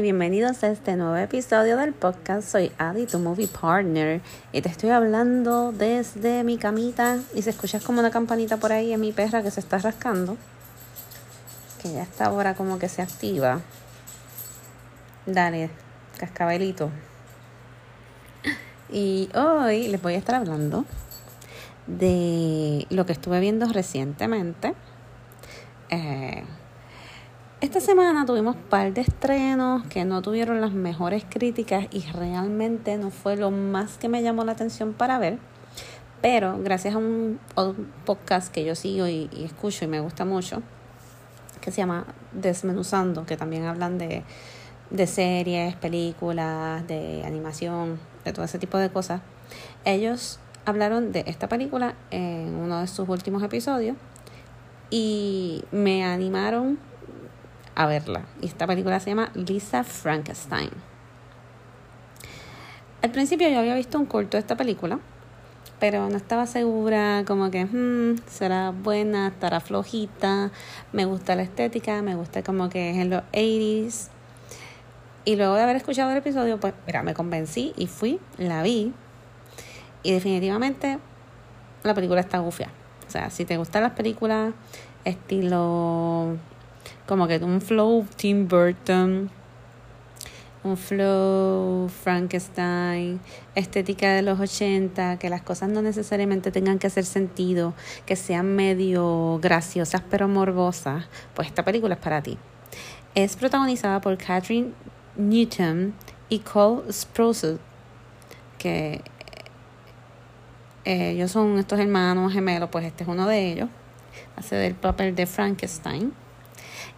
bienvenidos a este nuevo episodio del podcast. Soy Adi, tu movie partner, y te estoy hablando desde mi camita. Y se escucha como una campanita por ahí, en mi perra que se está rascando, que ya está ahora como que se activa. Dale, cascabelito. Y hoy les voy a estar hablando de lo que estuve viendo recientemente. Eh, esta semana tuvimos un par de estrenos que no tuvieron las mejores críticas y realmente no fue lo más que me llamó la atención para ver. Pero gracias a un, podcast que yo sigo y, escucho y me gusta mucho, que se llama Desmenuzando, que también hablan de, series, películas, de animación, de todo ese tipo de cosas. Ellos hablaron de esta película en uno de sus últimos episodios y me animaron a verla. Y esta película se llama Lisa Frankenstein. Al principio yo había visto un corto de esta película, pero no estaba segura, como que hmm, será buena, estará flojita, me gusta la estética, me gusta como que es en los 80s. Y luego de haber escuchado el episodio, pues mira, me convencí y fui, la vi. Y definitivamente la película está gufia. O sea, si te gustan las películas estilo como que un flow Tim Burton, un flow Frankenstein, estética de los 80, que las cosas no necesariamente tengan que hacer sentido, que sean medio graciosas pero morbosas, pues esta película es para ti. Es protagonizada por Catherine Newton y Cole Sprouse, que eh, ellos son estos hermanos gemelos, pues este es uno de ellos, hace del papel de Frankenstein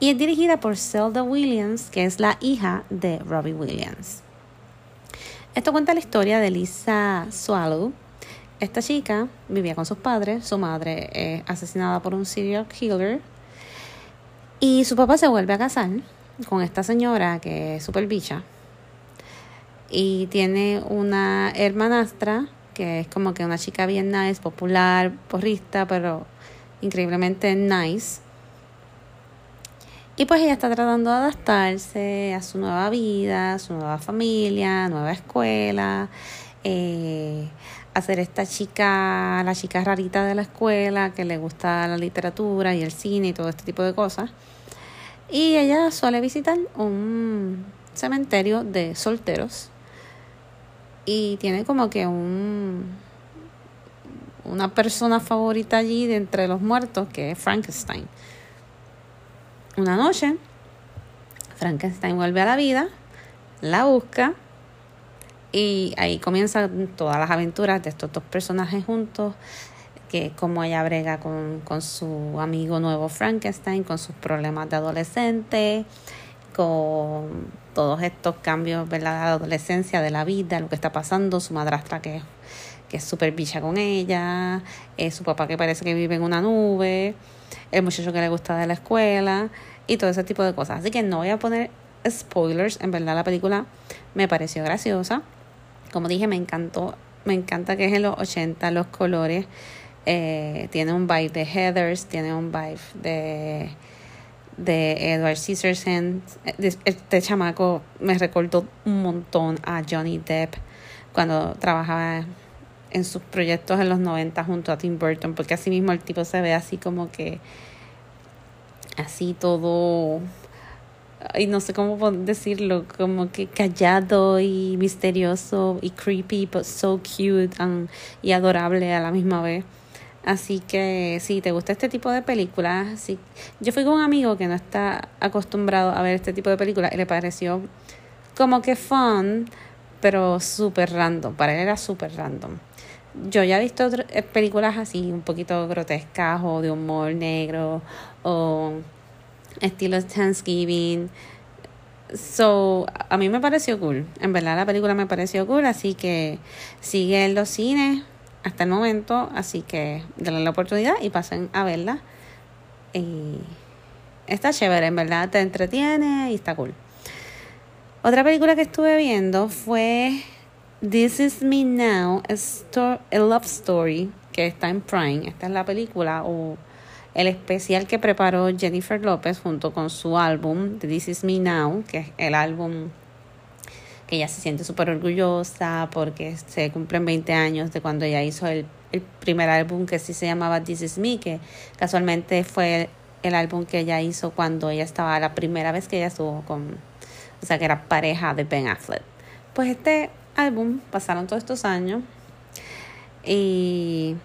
y es dirigida por Zelda Williams, que es la hija de Robbie Williams. Esto cuenta la historia de Lisa Swallow. Esta chica vivía con sus padres, su madre es asesinada por un serial killer y su papá se vuelve a casar con esta señora que es super bicha y tiene una hermanastra que es como que una chica bien nice, popular, porrista, pero increíblemente nice y pues ella está tratando de adaptarse a su nueva vida, a su nueva familia, nueva escuela, eh, a ser esta chica, la chica rarita de la escuela que le gusta la literatura y el cine y todo este tipo de cosas. Y ella suele visitar un cementerio de solteros y tiene como que un una persona favorita allí de entre los muertos que es Frankenstein. Una noche, Frankenstein vuelve a la vida, la busca y ahí comienzan todas las aventuras de estos dos personajes juntos, que como ella brega con, con su amigo nuevo Frankenstein, con sus problemas de adolescente, con todos estos cambios de la adolescencia, de la vida, lo que está pasando, su madrastra que, que es súper bicha con ella, eh, su papá que parece que vive en una nube, el muchacho que le gusta de la escuela y todo ese tipo de cosas. Así que no voy a poner spoilers, en verdad la película me pareció graciosa. Como dije, me encantó, me encanta que es en los 80, los colores. Eh, tiene un vibe de Heathers, tiene un vibe de, de Edward Scissorhands. Este chamaco me recordó un montón a Johnny Depp cuando trabajaba en sus proyectos en los 90 junto a Tim Burton, porque así mismo el tipo se ve así como que, así todo, y no sé cómo decirlo, como que callado y misterioso y creepy, but so cute y adorable a la misma vez. Así que si te gusta este tipo de películas, sí. yo fui con un amigo que no está acostumbrado a ver este tipo de películas y le pareció como que fun, pero súper random. Para él era súper random yo ya he visto eh, películas así, un poquito grotescas o de humor negro o estilo Thanksgiving. So, a mí me pareció cool. En verdad la película me pareció cool, así que sigue en los cines hasta el momento, así que denle la oportunidad y pasen a verla. Y está chévere, en verdad te entretiene y está cool. Otra película que estuve viendo fue This Is Me Now, a, a Love Story, que está en Prime. Esta es la película o el especial que preparó Jennifer López junto con su álbum This Is Me Now, que es el álbum que ella se siente súper orgullosa porque se cumplen 20 años de cuando ella hizo el, primer álbum que sí se llamaba This Is Me, que casualmente fue el, álbum que ella hizo cuando ella estaba, la primera vez que ella estuvo con, o sea, que era pareja de Ben Affleck. Pues este álbum pasaron todos estos años y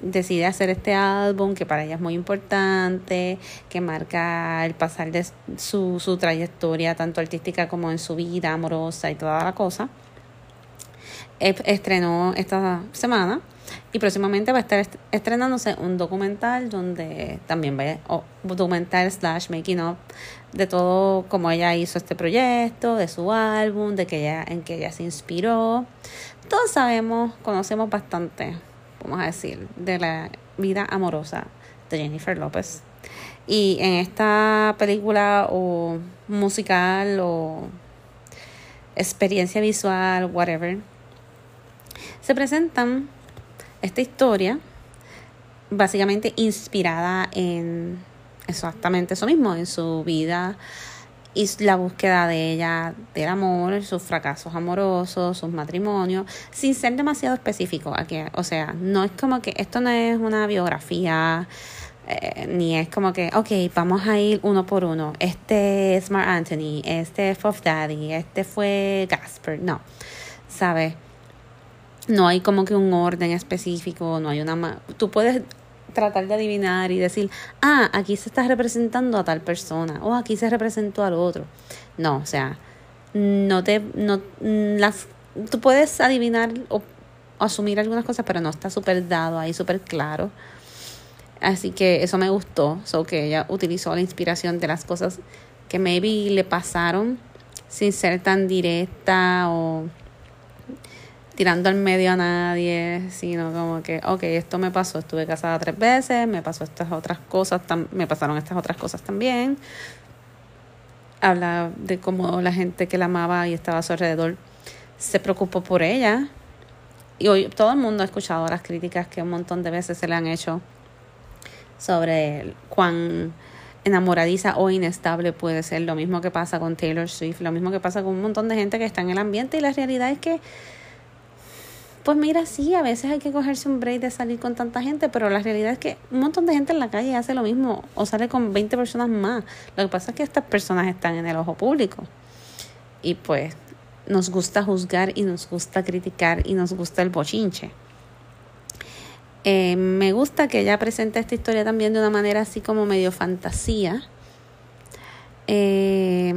decide hacer este álbum que para ella es muy importante, que marca el pasar de su, su trayectoria tanto artística como en su vida amorosa y toda la cosa. Estrenó esta semana y próximamente va a estar estrenándose un documental donde también va a, documental slash making up de todo como ella hizo este proyecto, de su álbum, de que ella, en que ella se inspiró. Todos sabemos, conocemos bastante vamos a decir, de la vida amorosa de Jennifer López. Y en esta película o musical o experiencia visual, whatever, se presentan esta historia básicamente inspirada en exactamente eso mismo, en su vida y la búsqueda de ella del amor, sus fracasos amorosos, sus matrimonios, sin ser demasiado específico. Aquí, o sea, no es como que esto no es una biografía, eh, ni es como que, ok, vamos a ir uno por uno. Este es Mark Anthony, este es Puff Daddy, este fue Gasper. No, ¿sabes? No hay como que un orden específico, no hay una... Tú puedes tratar de adivinar y decir, ah, aquí se está representando a tal persona o aquí se representó al otro. No, o sea, no te, no, las, tú puedes adivinar o, asumir algunas cosas, pero no está súper dado ahí, súper claro. Así que eso me gustó, so que ella utilizó la inspiración de las cosas que maybe le pasaron sin ser tan directa o tirando al medio a nadie, sino como que, ok, esto me pasó, estuve casada tres veces, me pasó estas otras cosas, me pasaron estas otras cosas también. Habla de cómo la gente que la amaba y estaba a su alrededor se preocupó por ella. Y hoy todo el mundo ha escuchado las críticas que un montón de veces se le han hecho sobre cuán enamoradiza o inestable puede ser. Lo mismo que pasa con Taylor Swift, lo mismo que pasa con un montón de gente que está en el ambiente y la realidad es que pues mira, sí, a veces hay que cogerse un break de salir con tanta gente, pero la realidad es que un montón de gente en la calle hace lo mismo o sale con 20 personas más. Lo que pasa es que estas personas están en el ojo público. Y pues nos gusta juzgar y nos gusta criticar y nos gusta el bochinche. Eh, me gusta que ella presente esta historia también de una manera así como medio fantasía. Eh,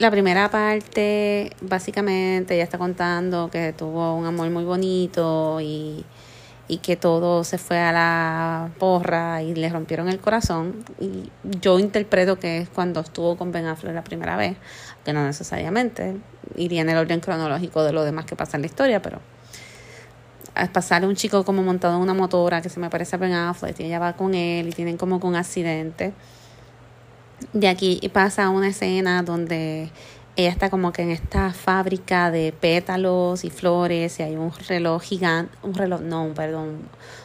la primera parte, básicamente, ella está contando que tuvo un amor muy bonito y, y que todo se fue a la porra y le rompieron el corazón. Y yo interpreto que es cuando estuvo con Ben Affleck la primera vez, que no necesariamente iría en el orden cronológico de lo demás que pasa en la historia, pero al pasar un chico como montado en una motora que se me parece a Ben Affleck y ella va con él y tienen como un accidente de aquí pasa una escena donde ella está como que en esta fábrica de pétalos y flores y hay un reloj gigante, un reloj, no, perdón,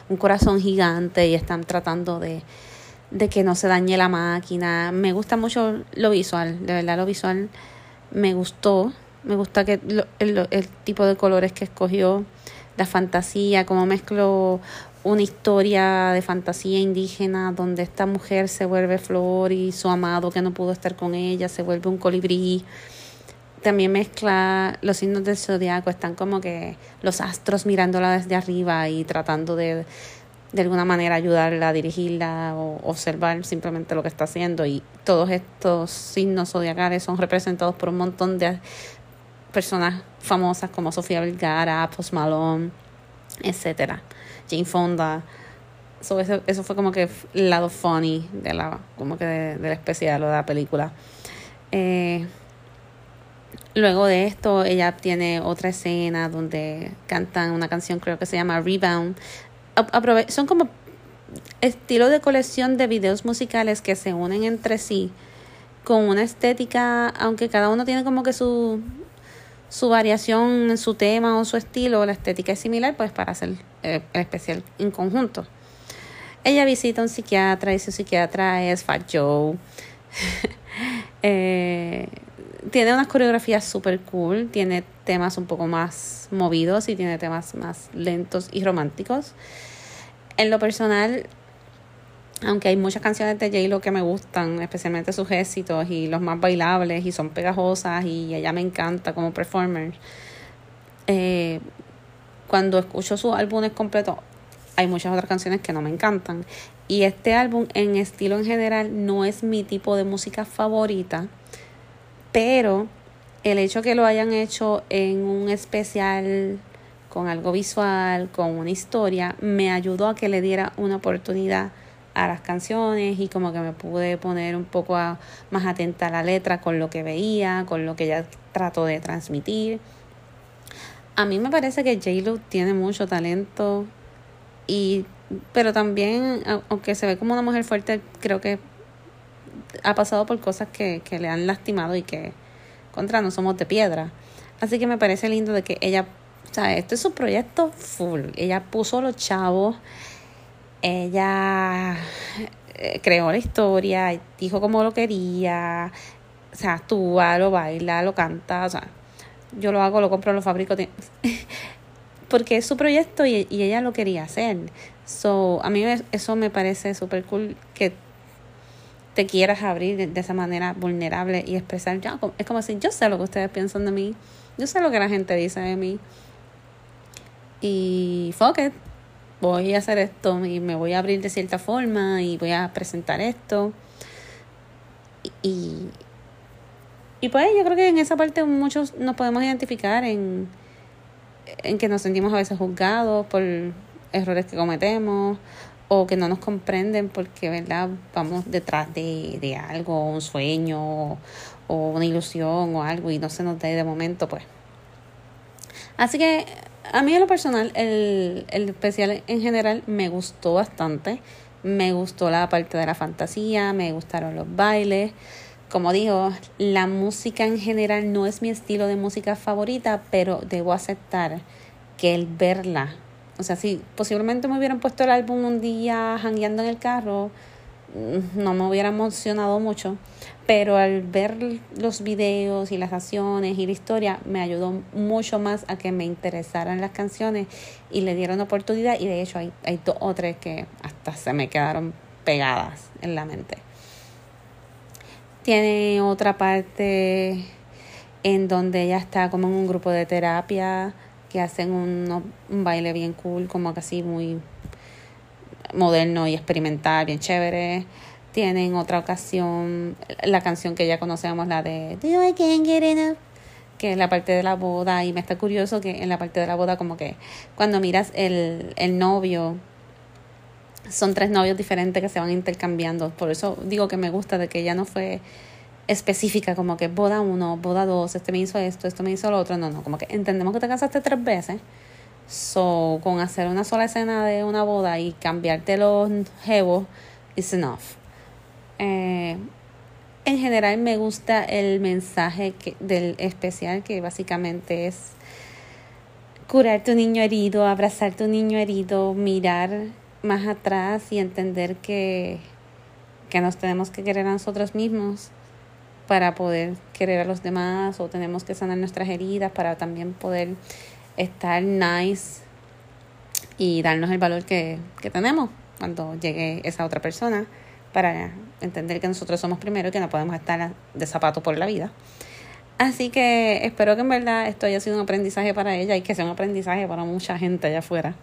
un corazón gigante y están tratando de, de que no se dañe la máquina. Me gusta mucho lo visual, de verdad lo visual me gustó, me gusta que el, el tipo de colores que escogió, la fantasía, cómo mezcló una historia de fantasía indígena donde esta mujer se vuelve flor y su amado que no pudo estar con ella se vuelve un colibrí. También mezcla los signos del zodiaco, están como que los astros mirándola desde arriba y tratando de de alguna manera ayudarla dirigirla o observar simplemente lo que está haciendo y todos estos signos zodiacales son representados por un montón de personas famosas como Sofía Vergara, Post Malone, etcétera. Jane Fonda. So, eso, eso fue como que el lado funny de la, como que de, del especial o de la película. Eh, luego de esto, ella tiene otra escena donde cantan una canción, creo que se llama Rebound. son como estilo de colección de videos musicales que se unen entre sí con una estética, aunque cada uno tiene como que su, su variación en su tema o su estilo, la estética es similar, pues para hacer eh, el especial en conjunto. ella visita a un psiquiatra y su psiquiatra es Fat Joe. eh, tiene unas coreografías super cool, tiene temas un poco más movidos y tiene temas más lentos y románticos. En lo personal, aunque hay muchas canciones de J-Lo que me gustan, especialmente sus éxitos y los más bailables y son pegajosas y ella me encanta como performer, eh, cuando escucho sus álbumes completos, hay muchas otras canciones que no me encantan. Y este álbum en estilo en general no es mi tipo de música favorita pero el hecho que lo hayan hecho en un especial con algo visual, con una historia, me ayudó a que le diera una oportunidad a las canciones y como que me pude poner un poco más atenta a la letra con lo que veía, con lo que ella trató de transmitir. A mí me parece que J-Lo tiene mucho talento y pero también aunque se ve como una mujer fuerte, creo que ha pasado por cosas que, que le han lastimado y que contra no somos de piedra. Así que me parece lindo de que ella, o sea, este es su proyecto full. Ella puso los chavos, ella eh, creó la historia, dijo cómo lo quería, o sea, actúa, lo baila, lo canta, o sea, yo lo hago, lo compro, lo fabrico. Porque es su proyecto y, y ella lo quería hacer. So, a mí eso me parece súper cool que te quieras abrir de, esa manera vulnerable y expresar, ya, es como si yo sé lo que ustedes piensan de mí, yo sé lo que la gente dice de mí. Y fuck it, voy a hacer esto y me voy a abrir de cierta forma y voy a presentar esto. Y, y pues yo creo que en esa parte muchos nos podemos identificar en, en que nos sentimos a veces juzgados por errores que cometemos o que no nos comprenden porque, ¿verdad? Vamos detrás de, de algo, un sueño o una ilusión o algo y no se nos da de momento, pues. Así que a mí en lo personal, el, el especial en general me gustó bastante. Me gustó la parte de la fantasía, me gustaron los bailes. Como digo, la música en general no es mi estilo de música favorita, pero debo aceptar que el verla o sea, si posiblemente me hubieran puesto el álbum un día jangueando en el carro, no me hubiera emocionado mucho. Pero al ver los videos y las acciones y la historia, me ayudó mucho más a que me interesaran las canciones y le dieron oportunidad. Y de hecho, hay, hay dos o tres que hasta se me quedaron pegadas en la mente. Tiene otra parte en donde ella está como en un grupo de terapia que hacen un, un baile bien cool, como casi muy moderno y experimental, bien chévere. Tienen otra ocasión, la canción que ya conocemos, la de Do I Can't Get Enough, que es la parte de la boda, y me está curioso que en la parte de la boda, como que cuando miras el, el novio, son tres novios diferentes que se van intercambiando. Por eso digo que me gusta de que ya no fue específica, como que boda uno, boda dos, este me hizo esto, esto me hizo lo otro. No, no, como que entendemos que te casaste tres veces. So, con hacer una sola escena de una boda y cambiarte los jevos is enough. Eh, en general me gusta el mensaje que, del especial que básicamente es curar tu niño herido, abrazar tu niño herido, mirar más atrás y entender que, que nos tenemos que querer a nosotros mismos para poder querer a los demás o tenemos que sanar nuestras heridas para también poder estar nice y darnos el valor que, que tenemos cuando llegue esa otra persona para entender que nosotros somos primero y que no podemos estar de zapato por la vida. Así que espero que en verdad esto haya sido un aprendizaje para ella y que sea un aprendizaje para mucha gente allá afuera.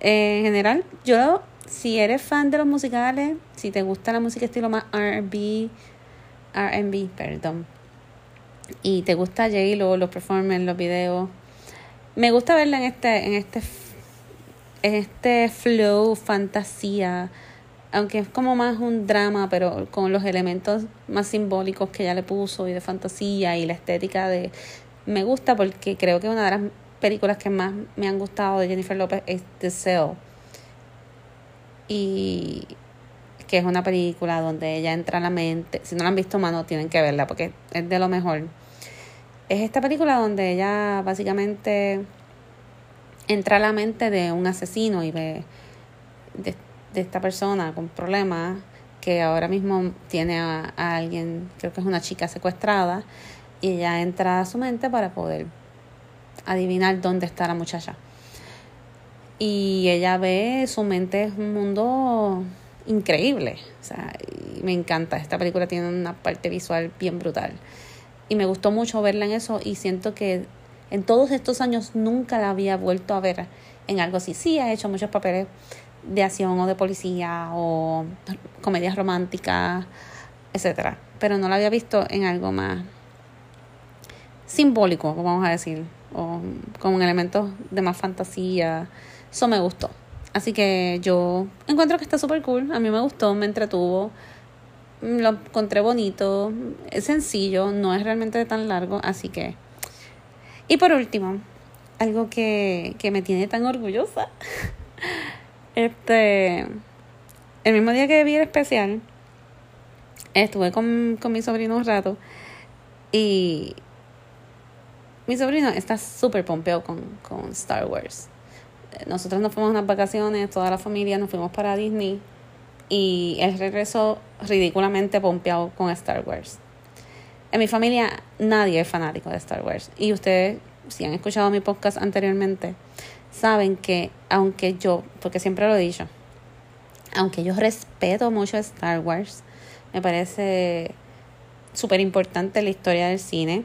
en general, yo, si eres fan de los musicales, si te gusta la música estilo más RB, RB, perdón. Y te gusta J-Lo, los performances, los videos. Me gusta verla en este, en este, en este flow, fantasía. Aunque es como más un drama, pero con los elementos más simbólicos que ella le puso y de fantasía y la estética de. Me gusta porque creo que una de las películas que más me han gustado de Jennifer López es The Cell. Y que es una película donde ella entra a la mente. Si no la han visto, mano, tienen que verla porque es de lo mejor. Es esta película donde ella básicamente entra a la mente de un asesino y ve de esta persona con problemas que ahora mismo tiene a, a, alguien, creo que es una chica secuestrada, y ella entra a su mente para poder adivinar dónde está la muchacha. Y ella ve, su mente es un mundo increíble. O sea, me encanta. Esta película tiene una parte visual bien brutal. Y me gustó mucho verla en eso y siento que en todos estos años nunca la había vuelto a ver en algo así. Sí, ha hecho muchos papeles de acción o de policía o comedias románticas, etcétera, pero no la había visto en algo más simbólico, vamos a decir, o con elementos de más fantasía. Eso me gustó. Así que yo encuentro que está súper cool. A mí me gustó, me entretuvo. Lo encontré bonito. Es sencillo, no es realmente tan largo. Así que. Y por último, algo que, que me tiene tan orgullosa. Este. El mismo día que vi el especial, estuve con, con mi sobrino un rato. Y. Mi sobrino está súper pompeado con, con Star Wars nosotros nos fuimos unas vacaciones, toda la familia nos fuimos para Disney y él regresó ridículamente pompeado con Star Wars. En mi familia nadie es fanático de Star Wars y ustedes, si han escuchado mi podcast anteriormente, saben que aunque yo, porque siempre lo he dicho, aunque yo respeto mucho Star Wars, me parece súper importante la historia del cine,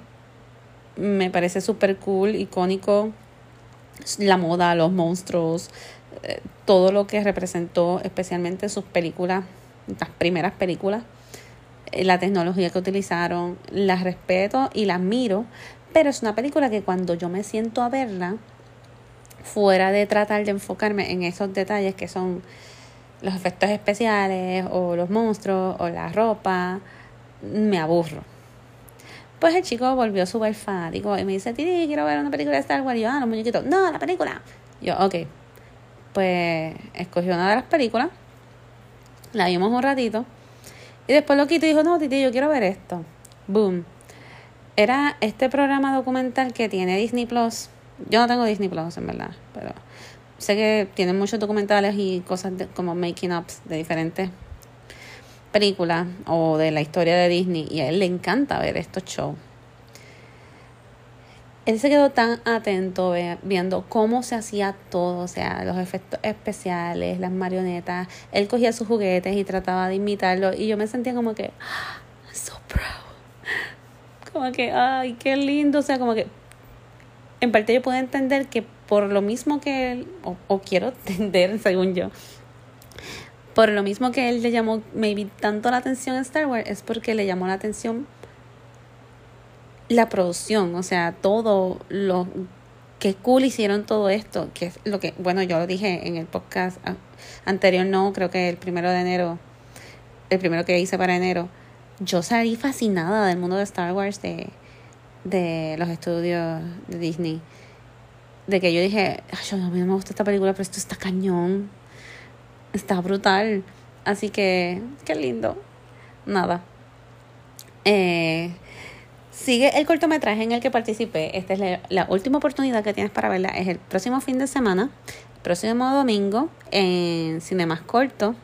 me parece súper cool, icónico la moda, los monstruos, eh, todo lo que representó especialmente sus películas, las primeras películas, eh, la tecnología que utilizaron, las respeto y las miro, pero es una película que cuando yo me siento a verla, fuera de tratar de enfocarme en esos detalles que son los efectos especiales o los monstruos o la ropa, me aburro. Pues el chico volvió súper fanático y me dice, Titi, quiero ver una película de Star Wars. Y yo, ah, los muñequitos. No, la película. yo, ok. Pues escogió una de las películas. La vimos un ratito. Y después lo quito y dijo, no, Titi, yo quiero ver esto. Boom. Era este programa documental que tiene Disney Plus. Yo no tengo Disney Plus, en verdad. Pero sé que tienen muchos documentales y cosas como making ups de diferentes película o de la historia de Disney y a él le encanta ver estos shows. Él se quedó tan atento viendo cómo se hacía todo, o sea, los efectos especiales, las marionetas. Él cogía sus juguetes y trataba de imitarlo y yo me sentía como que, ah, so proud. Como que, ay, qué lindo, o sea, como que en parte yo puedo entender que por lo mismo que él, o, o quiero entender según yo, por lo mismo que él le llamó maybe tanto la atención a Star Wars, es porque le llamó la atención la producción, o sea, todo lo que cool hicieron todo esto, que es lo que, bueno, yo lo dije en el podcast anterior, no, creo que el primero de enero, el primero que hice para enero, yo salí fascinada del mundo de Star Wars, de, de los estudios de Disney, de que yo dije, Ay, a mí no me gusta esta película, pero esto está cañón está brutal. Así que, qué lindo. Nada. Eh, sigue el cortometraje en el que participé. Esta es la, última oportunidad que tienes para verla. Es el próximo fin de semana, próximo domingo, en Cine Más Corto.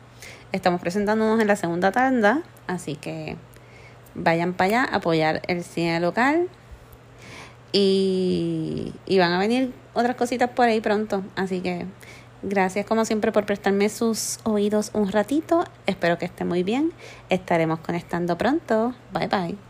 Estamos presentándonos en la segunda tanda. Así que vayan para allá a apoyar el cine local. Y, y van a venir otras cositas por ahí pronto. Así que Gracias como siempre por prestarme sus oídos un ratito. Espero que esté muy bien. Estaremos conectando pronto. Bye bye.